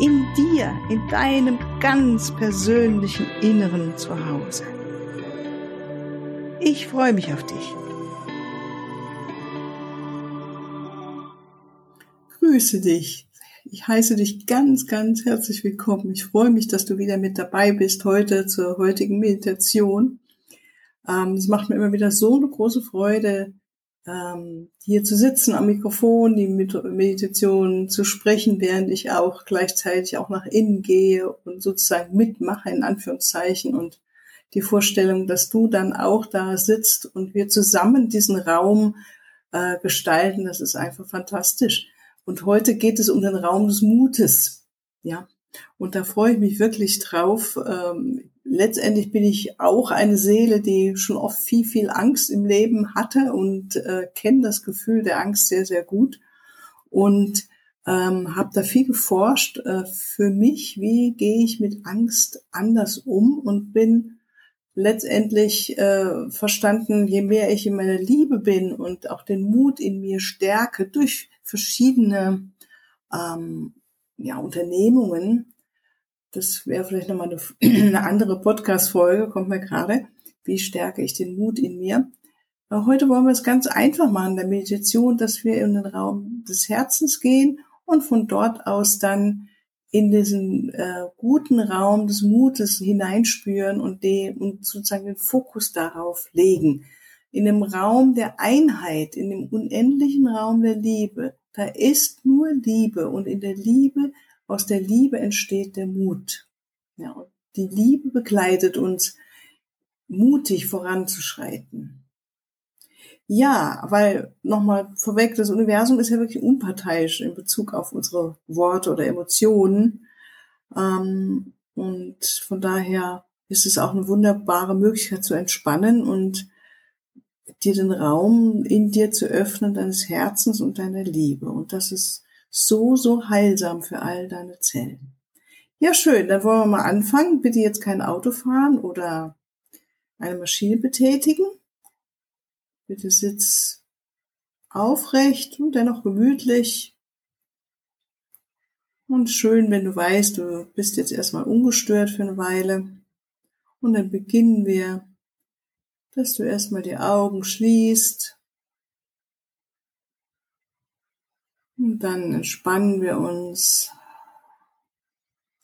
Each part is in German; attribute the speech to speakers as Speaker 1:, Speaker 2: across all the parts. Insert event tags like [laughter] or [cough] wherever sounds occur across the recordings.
Speaker 1: In dir, in deinem ganz persönlichen Inneren zu Hause. Ich freue mich auf dich. Grüße dich. Ich heiße dich ganz, ganz herzlich willkommen. Ich freue mich, dass du wieder mit dabei bist heute zur heutigen Meditation. Ähm, es macht mir immer wieder so eine große Freude, ähm, hier zu sitzen am Mikrofon, die Meditation zu sprechen, während ich auch gleichzeitig auch nach innen gehe und sozusagen mitmache, in Anführungszeichen. Und die Vorstellung, dass du dann auch da sitzt und wir zusammen diesen Raum äh, gestalten, das ist einfach fantastisch. Und heute geht es um den Raum des Mutes. Ja, und da freue ich mich wirklich drauf. Ähm, letztendlich bin ich auch eine Seele, die schon oft viel, viel Angst im Leben hatte und äh, kenne das Gefühl der Angst sehr, sehr gut und ähm, habe da viel geforscht äh, für mich, wie gehe ich mit Angst anders um und bin letztendlich äh, verstanden, je mehr ich in meiner Liebe bin und auch den Mut in mir stärke durch verschiedene ähm, ja, Unternehmungen, das wäre vielleicht nochmal eine, [clears throat] eine andere Podcast-Folge, kommt mir gerade. Wie stärke ich den Mut in mir? Aber heute wollen wir es ganz einfach machen, der Meditation, dass wir in den Raum des Herzens gehen und von dort aus dann in diesen äh, guten Raum des Mutes hineinspüren und, den, und sozusagen den Fokus darauf legen. In dem Raum der Einheit, in dem unendlichen Raum der Liebe, da ist nur Liebe und in der Liebe aus der Liebe entsteht der Mut. Ja, und die Liebe begleitet uns, mutig voranzuschreiten. Ja, weil nochmal vorweg, das Universum ist ja wirklich unparteiisch in Bezug auf unsere Worte oder Emotionen. Ähm, und von daher ist es auch eine wunderbare Möglichkeit zu entspannen und dir den Raum in dir zu öffnen, deines Herzens und deiner Liebe. Und das ist so, so heilsam für all deine Zellen. Ja, schön, dann wollen wir mal anfangen. Bitte jetzt kein Auto fahren oder eine Maschine betätigen. Bitte sitz aufrecht und dennoch gemütlich. Und schön, wenn du weißt, du bist jetzt erstmal ungestört für eine Weile. Und dann beginnen wir, dass du erstmal die Augen schließt Und dann entspannen wir uns,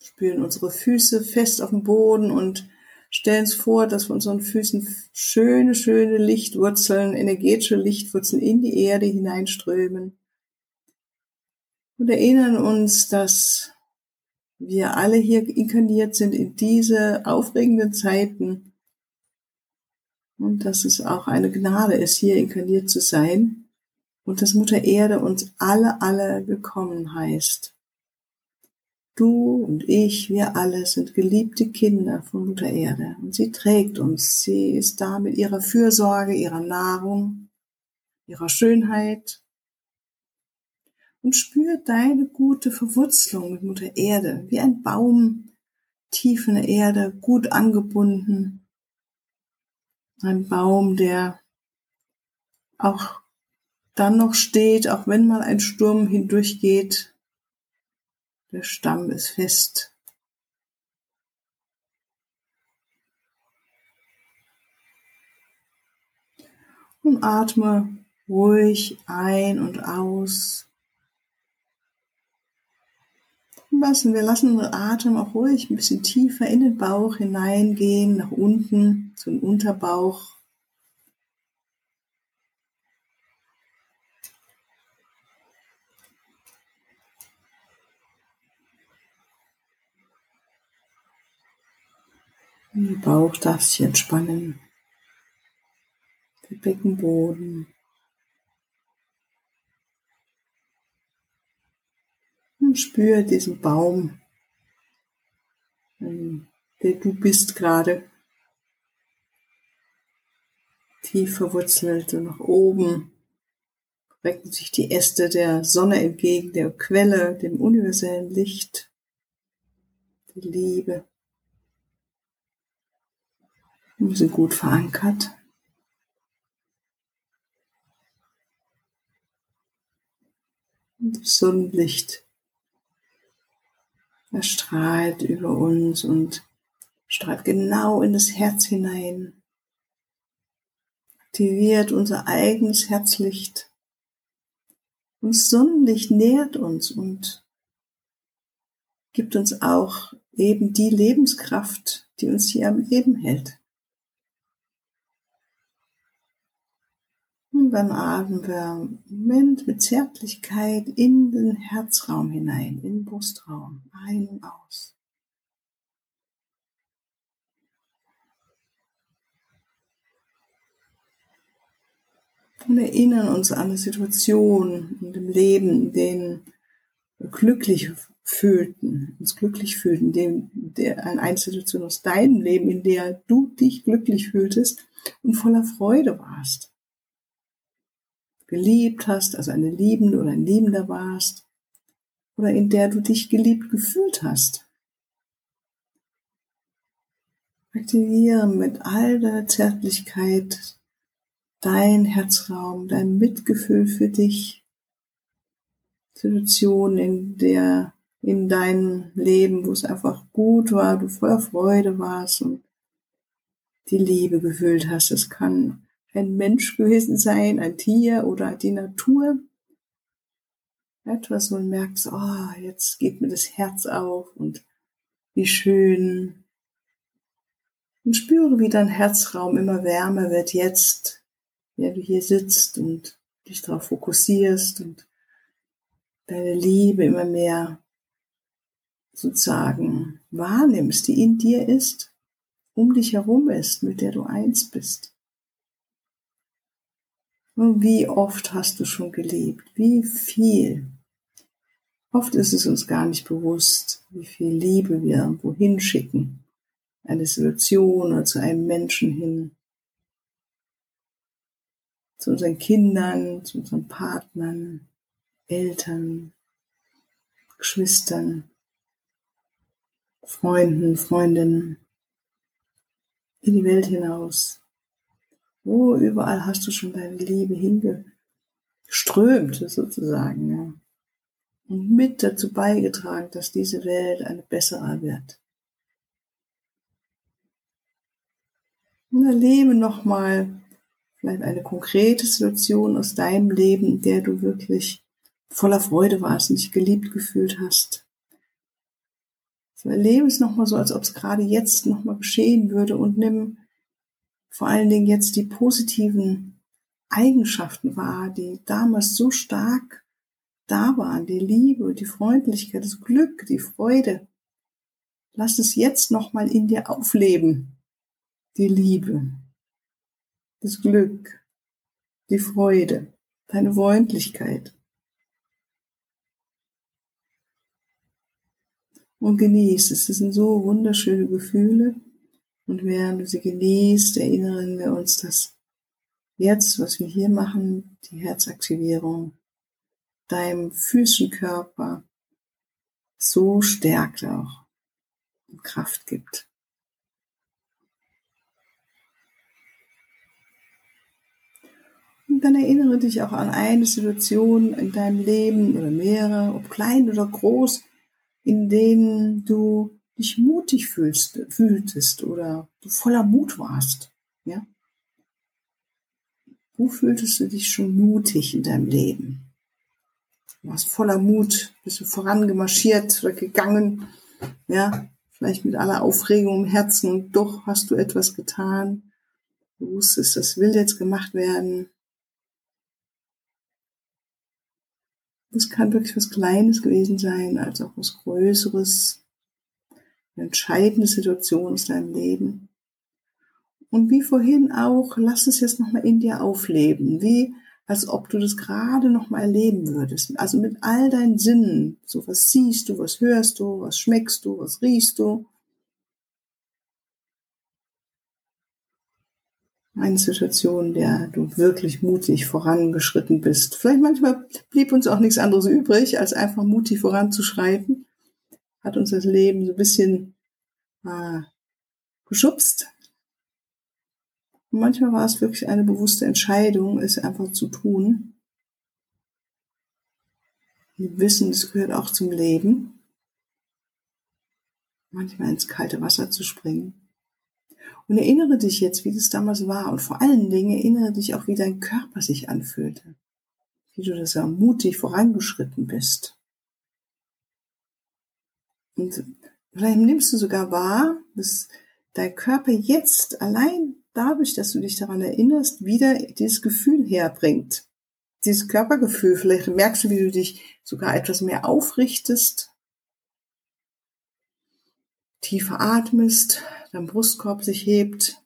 Speaker 1: spüren unsere Füße fest auf dem Boden und stellen uns vor, dass wir unseren Füßen schöne, schöne Lichtwurzeln, energetische Lichtwurzeln in die Erde hineinströmen. Und erinnern uns, dass wir alle hier inkarniert sind in diese aufregenden Zeiten und dass es auch eine Gnade ist, hier inkarniert zu sein und dass Mutter Erde uns alle, alle gekommen heißt. Du und ich, wir alle sind geliebte Kinder von Mutter Erde und sie trägt uns. Sie ist da mit ihrer Fürsorge, ihrer Nahrung, ihrer Schönheit und spürt deine gute Verwurzelung mit Mutter Erde, wie ein Baum tief in der Erde, gut angebunden. Ein Baum, der auch dann noch steht, auch wenn mal ein Sturm hindurchgeht, der Stamm ist fest. Und atme ruhig ein und aus. Lassen wir lassen den Atem auch ruhig ein bisschen tiefer in den Bauch hineingehen, nach unten zum Unterbauch. Bauch darf sich entspannen. Der Beckenboden. Und spüre diesen Baum, der du bist gerade. Tief verwurzelt und nach oben recken sich die Äste der Sonne entgegen, der Quelle, dem universellen Licht, die Liebe. Wir sind gut verankert. Und das Sonnenlicht erstrahlt über uns und strahlt genau in das Herz hinein, aktiviert unser eigenes Herzlicht. Und das Sonnenlicht nährt uns und gibt uns auch eben die Lebenskraft, die uns hier am Leben hält. Und dann atmen wir im Moment mit Zärtlichkeit in den Herzraum hinein, in den Brustraum, ein und aus. Und erinnern uns an eine Situation in dem Leben, in denen wir glücklich fühlten, uns glücklich fühlten, dem, der, an eine Situation aus deinem Leben, in der du dich glücklich fühltest und voller Freude warst geliebt hast, also eine Liebende oder ein Liebender warst, oder in der du dich geliebt gefühlt hast. Aktiviere mit all deiner Zärtlichkeit dein Herzraum, dein Mitgefühl für dich. Situation, in der, in deinem Leben, wo es einfach gut war, du voller Freude warst und die Liebe gefühlt hast. Es kann ein Mensch gewesen sein, ein Tier oder die Natur. Etwas, wo man merkt, oh, jetzt geht mir das Herz auf und wie schön. Und spüre, wie dein Herzraum immer wärmer wird jetzt, wenn du hier sitzt und dich darauf fokussierst und deine Liebe immer mehr sozusagen wahrnimmst, die in dir ist, um dich herum ist, mit der du eins bist. Wie oft hast du schon geliebt? Wie viel? Oft ist es uns gar nicht bewusst, wie viel Liebe wir wohin schicken. Eine Situation oder zu einem Menschen hin. Zu unseren Kindern, zu unseren Partnern, Eltern, Geschwistern, Freunden, Freundinnen, in die Welt hinaus. Wo überall hast du schon deine Liebe hingeströmt, sozusagen, ja. Und mit dazu beigetragen, dass diese Welt eine bessere wird. Und erlebe nochmal vielleicht eine konkrete Situation aus deinem Leben, in der du wirklich voller Freude warst und dich geliebt gefühlt hast. So erlebe es nochmal so, als ob es gerade jetzt nochmal geschehen würde und nimm vor allen Dingen jetzt die positiven Eigenschaften wahr, die damals so stark da waren, die Liebe, die Freundlichkeit, das Glück, die Freude. Lass es jetzt nochmal in dir aufleben, die Liebe, das Glück, die Freude, deine Freundlichkeit. Und genieß es. Es sind so wunderschöne Gefühle. Und während du sie genießt, erinnern wir uns, dass jetzt, was wir hier machen, die Herzaktivierung, deinem Füßenkörper so stärkt auch und Kraft gibt. Und dann erinnere dich auch an eine Situation in deinem Leben oder mehrere, ob klein oder groß, in denen du dich mutig fühlst, fühltest oder du voller Mut warst, ja? Wo fühltest du dich schon mutig in deinem Leben? Du warst voller Mut, bist du vorangemarschiert oder gegangen, ja? Vielleicht mit aller Aufregung im Herzen und doch hast du etwas getan. Du wusstest, das will jetzt gemacht werden. Das kann wirklich was Kleines gewesen sein, als auch was Größeres eine entscheidende Situation aus deinem Leben. Und wie vorhin auch, lass es jetzt nochmal in dir aufleben, wie als ob du das gerade nochmal erleben würdest. Also mit all deinen Sinnen, so was siehst du, was hörst du, was schmeckst du, was riechst du. Eine Situation, in der du wirklich mutig vorangeschritten bist. Vielleicht manchmal blieb uns auch nichts anderes übrig, als einfach mutig voranzuschreiten. Hat uns das Leben so ein bisschen äh, geschubst. Und manchmal war es wirklich eine bewusste Entscheidung, es einfach zu tun. Wir wissen, es gehört auch zum Leben. Manchmal ins kalte Wasser zu springen. Und erinnere dich jetzt, wie das damals war. Und vor allen Dingen erinnere dich auch, wie dein Körper sich anfühlte. Wie du das ja mutig vorangeschritten bist. Und vielleicht nimmst du sogar wahr, dass dein Körper jetzt allein dadurch, dass du dich daran erinnerst, wieder dieses Gefühl herbringt. Dieses Körpergefühl. Vielleicht merkst du, wie du dich sogar etwas mehr aufrichtest, tiefer atmest, dein Brustkorb sich hebt.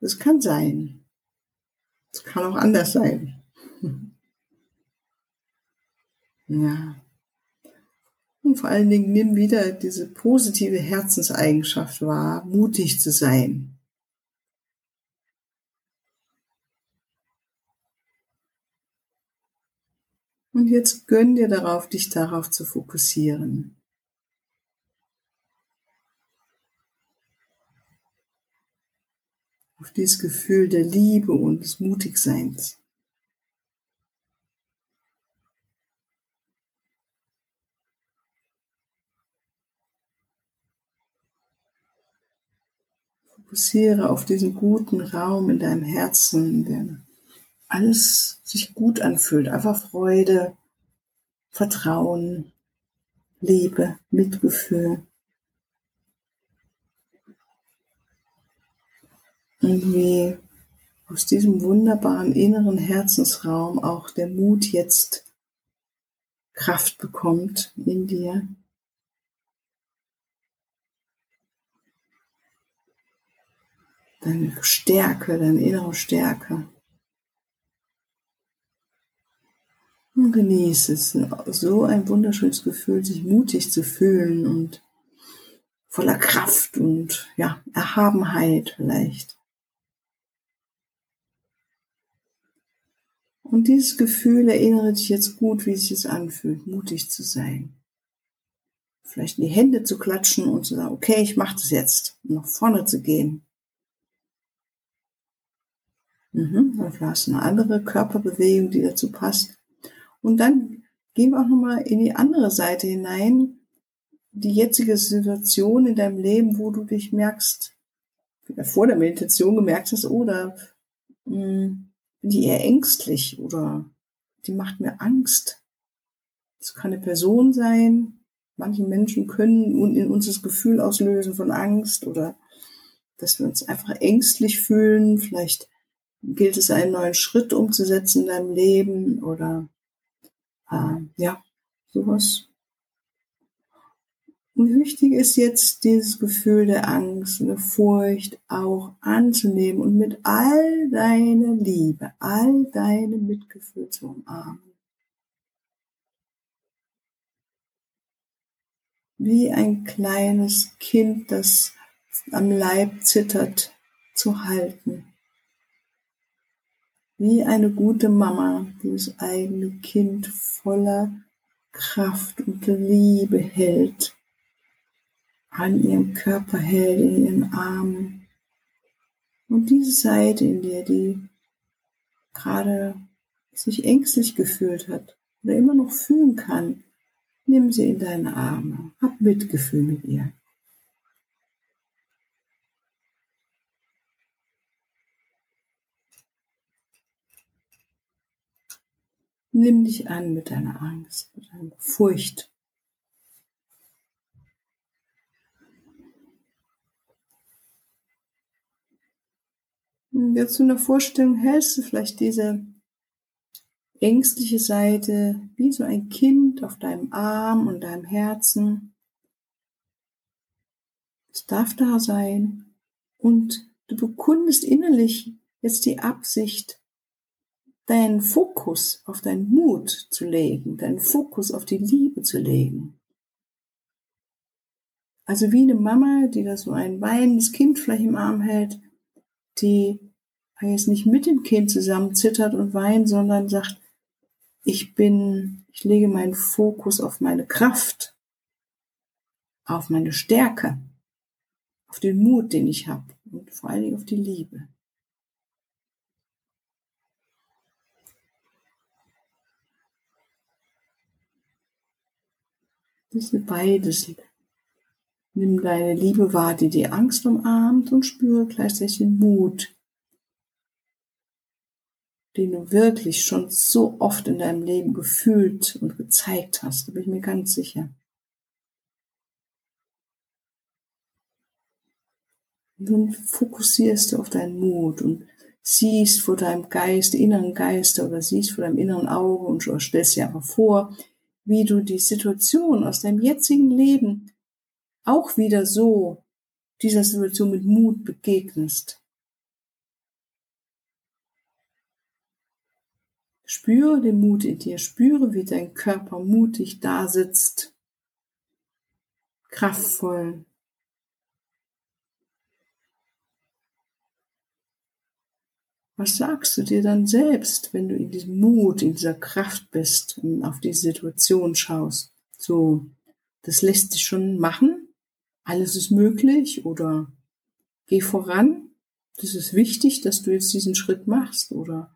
Speaker 1: Das kann sein. Es kann auch anders sein. [laughs] Ja. Und vor allen Dingen nimm wieder diese positive Herzenseigenschaft wahr, mutig zu sein. Und jetzt gönn dir darauf, dich darauf zu fokussieren. Auf dieses Gefühl der Liebe und des Mutigseins. Fokussiere auf diesen guten Raum in deinem Herzen, der alles sich gut anfühlt. Einfach Freude, Vertrauen, Liebe, Mitgefühl. Und wie aus diesem wunderbaren inneren Herzensraum auch der Mut jetzt Kraft bekommt in dir. Deine Stärke, deine innere Stärke. Und genieße es. So ein wunderschönes Gefühl, sich mutig zu fühlen und voller Kraft und ja, Erhabenheit vielleicht. Und dieses Gefühl erinnere dich jetzt gut, wie sich es anfühlt, mutig zu sein. Vielleicht in die Hände zu klatschen und zu sagen, okay, ich mache das jetzt, um nach vorne zu gehen. Mhm, dann hast du eine andere Körperbewegung, die dazu passt. Und dann gehen wir auch nochmal in die andere Seite hinein, die jetzige Situation in deinem Leben, wo du dich merkst, vor der Meditation gemerkt hast, oder hm, die eher ängstlich oder die macht mir Angst. Das kann eine Person sein. Manche Menschen können in uns das Gefühl auslösen von Angst oder dass wir uns einfach ängstlich fühlen. Vielleicht gilt es, einen neuen Schritt umzusetzen in deinem Leben oder äh, ja, sowas. Und wichtig ist jetzt dieses Gefühl der Angst und der Furcht auch anzunehmen und mit all deiner Liebe, all deinem Mitgefühl zu umarmen. Wie ein kleines Kind, das am Leib zittert, zu halten. Wie eine gute Mama, die das eigene Kind voller Kraft und Liebe hält, an ihrem Körper hält, in ihren Armen. Und diese Seite, in der die gerade sich ängstlich gefühlt hat oder immer noch fühlen kann, nimm sie in deine Arme, hab Mitgefühl mit ihr. Nimm dich an mit deiner Angst, mit deiner Furcht. Jetzt in der Vorstellung hältst du vielleicht diese ängstliche Seite wie so ein Kind auf deinem Arm und deinem Herzen. Es darf da sein und du bekundest innerlich jetzt die Absicht, deinen Fokus auf deinen Mut zu legen, deinen Fokus auf die Liebe zu legen. Also wie eine Mama, die da so ein weinendes Kind vielleicht im Arm hält, die jetzt nicht mit dem Kind zusammen zittert und weint, sondern sagt, ich bin, ich lege meinen Fokus auf meine Kraft, auf meine Stärke, auf den Mut, den ich habe und vor allen Dingen auf die Liebe. Das beides. Nimm deine Liebe wahr, die die Angst umarmt und spüre gleichzeitig den Mut, den du wirklich schon so oft in deinem Leben gefühlt und gezeigt hast. Da bin ich mir ganz sicher. Nun fokussierst du auf deinen Mut und siehst vor deinem Geist, inneren Geister oder siehst vor deinem inneren Auge und stellst dir einfach vor, wie du die Situation aus deinem jetzigen Leben auch wieder so dieser Situation mit Mut begegnest. Spüre den Mut in dir, spüre, wie dein Körper mutig da sitzt, kraftvoll. Was sagst du dir dann selbst, wenn du in diesem Mut, in dieser Kraft bist und auf die Situation schaust? So, das lässt sich schon machen. Alles ist möglich oder geh voran. Das ist wichtig, dass du jetzt diesen Schritt machst oder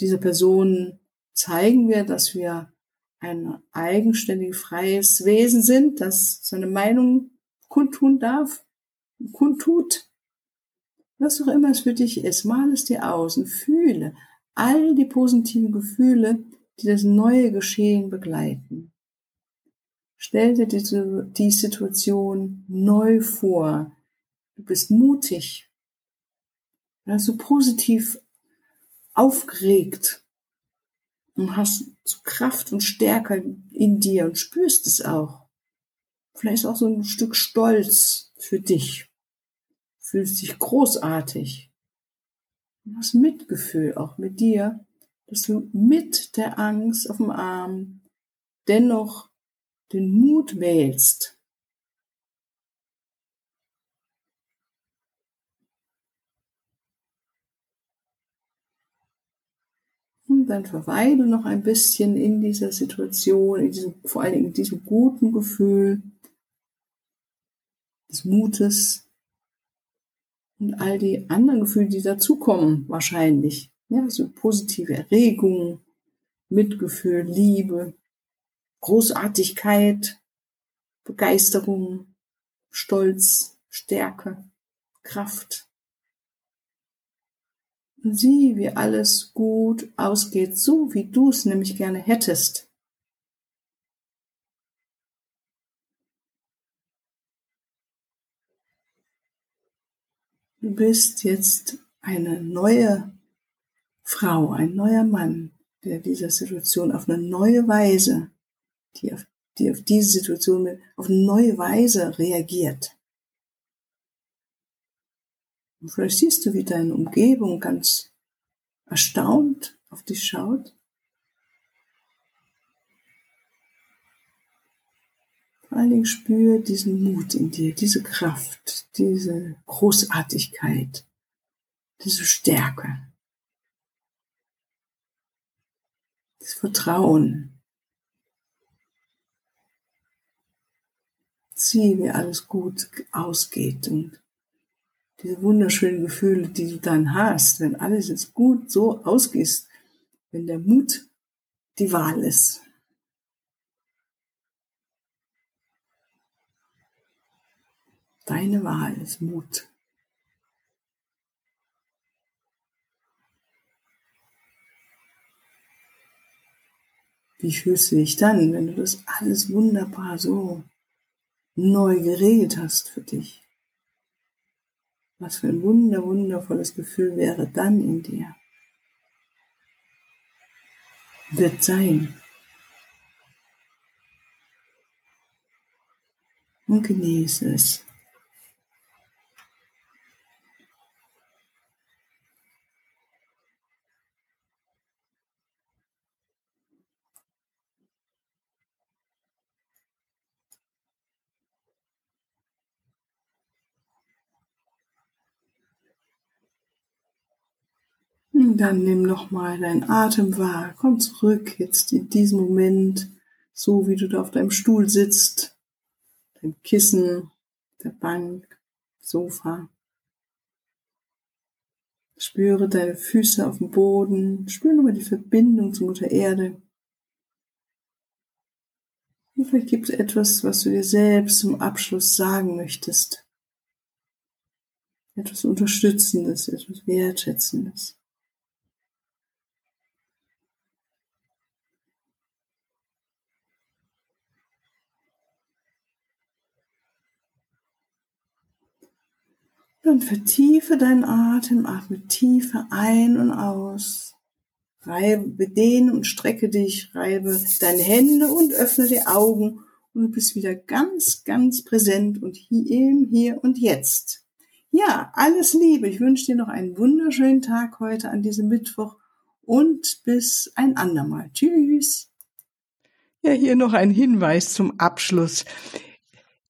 Speaker 1: dieser Person zeigen wir, dass wir ein eigenständiges, freies Wesen sind, das seine Meinung kundtun darf, kundtut. Was auch immer es für dich ist, mal es dir aus und fühle all die positiven Gefühle, die das neue Geschehen begleiten. Stell dir diese, die Situation neu vor. Du bist mutig. Du hast so positiv aufgeregt und hast so Kraft und Stärke in dir und spürst es auch. Vielleicht auch so ein Stück Stolz für dich. Fühlst dich großartig. Du hast Mitgefühl auch mit dir, dass du mit der Angst auf dem Arm dennoch den Mut wählst, dann verweile noch ein bisschen in dieser Situation, in diesem, vor allen Dingen in diesem guten Gefühl des Mutes und all die anderen Gefühle, die dazukommen, wahrscheinlich. Ja, so positive Erregung, Mitgefühl, Liebe, Großartigkeit, Begeisterung, Stolz, Stärke, Kraft. Und sieh, wie alles gut ausgeht, so wie du es nämlich gerne hättest. Du bist jetzt eine neue Frau, ein neuer Mann, der dieser Situation auf eine neue Weise, die auf, die auf diese Situation auf eine neue Weise reagiert. Und vielleicht siehst du, wie deine Umgebung ganz erstaunt auf dich schaut. Allen Dingen spür diesen Mut in dir, diese Kraft, diese Großartigkeit, diese Stärke, das Vertrauen. Sieh, wie alles gut ausgeht und diese wunderschönen Gefühle, die du dann hast, wenn alles jetzt gut so ausgeht, wenn der Mut die Wahl ist. Deine Wahl ist Mut. Wie fühlst du dich dann, wenn du das alles wunderbar so neu geregelt hast für dich? Was für ein wunder, wundervolles Gefühl wäre dann in dir. Wird sein. Und genieße es. Dann nimm nochmal deinen Atem wahr. Komm zurück jetzt in diesen Moment, so wie du da auf deinem Stuhl sitzt, deinem Kissen, der Bank, Sofa. Spüre deine Füße auf dem Boden. Spüre nochmal die Verbindung zur Mutter Erde. Und vielleicht gibt es etwas, was du dir selbst zum Abschluss sagen möchtest. Etwas Unterstützendes, etwas Wertschätzendes. Dann vertiefe deinen Atem, atme tiefer ein und aus. Reibe den und strecke dich, reibe deine Hände und öffne die Augen und du bist wieder ganz, ganz präsent und hier, Hier und Jetzt. Ja, alles Liebe. Ich wünsche dir noch einen wunderschönen Tag heute an diesem Mittwoch und bis ein andermal. Tschüss.
Speaker 2: Ja, hier noch ein Hinweis zum Abschluss.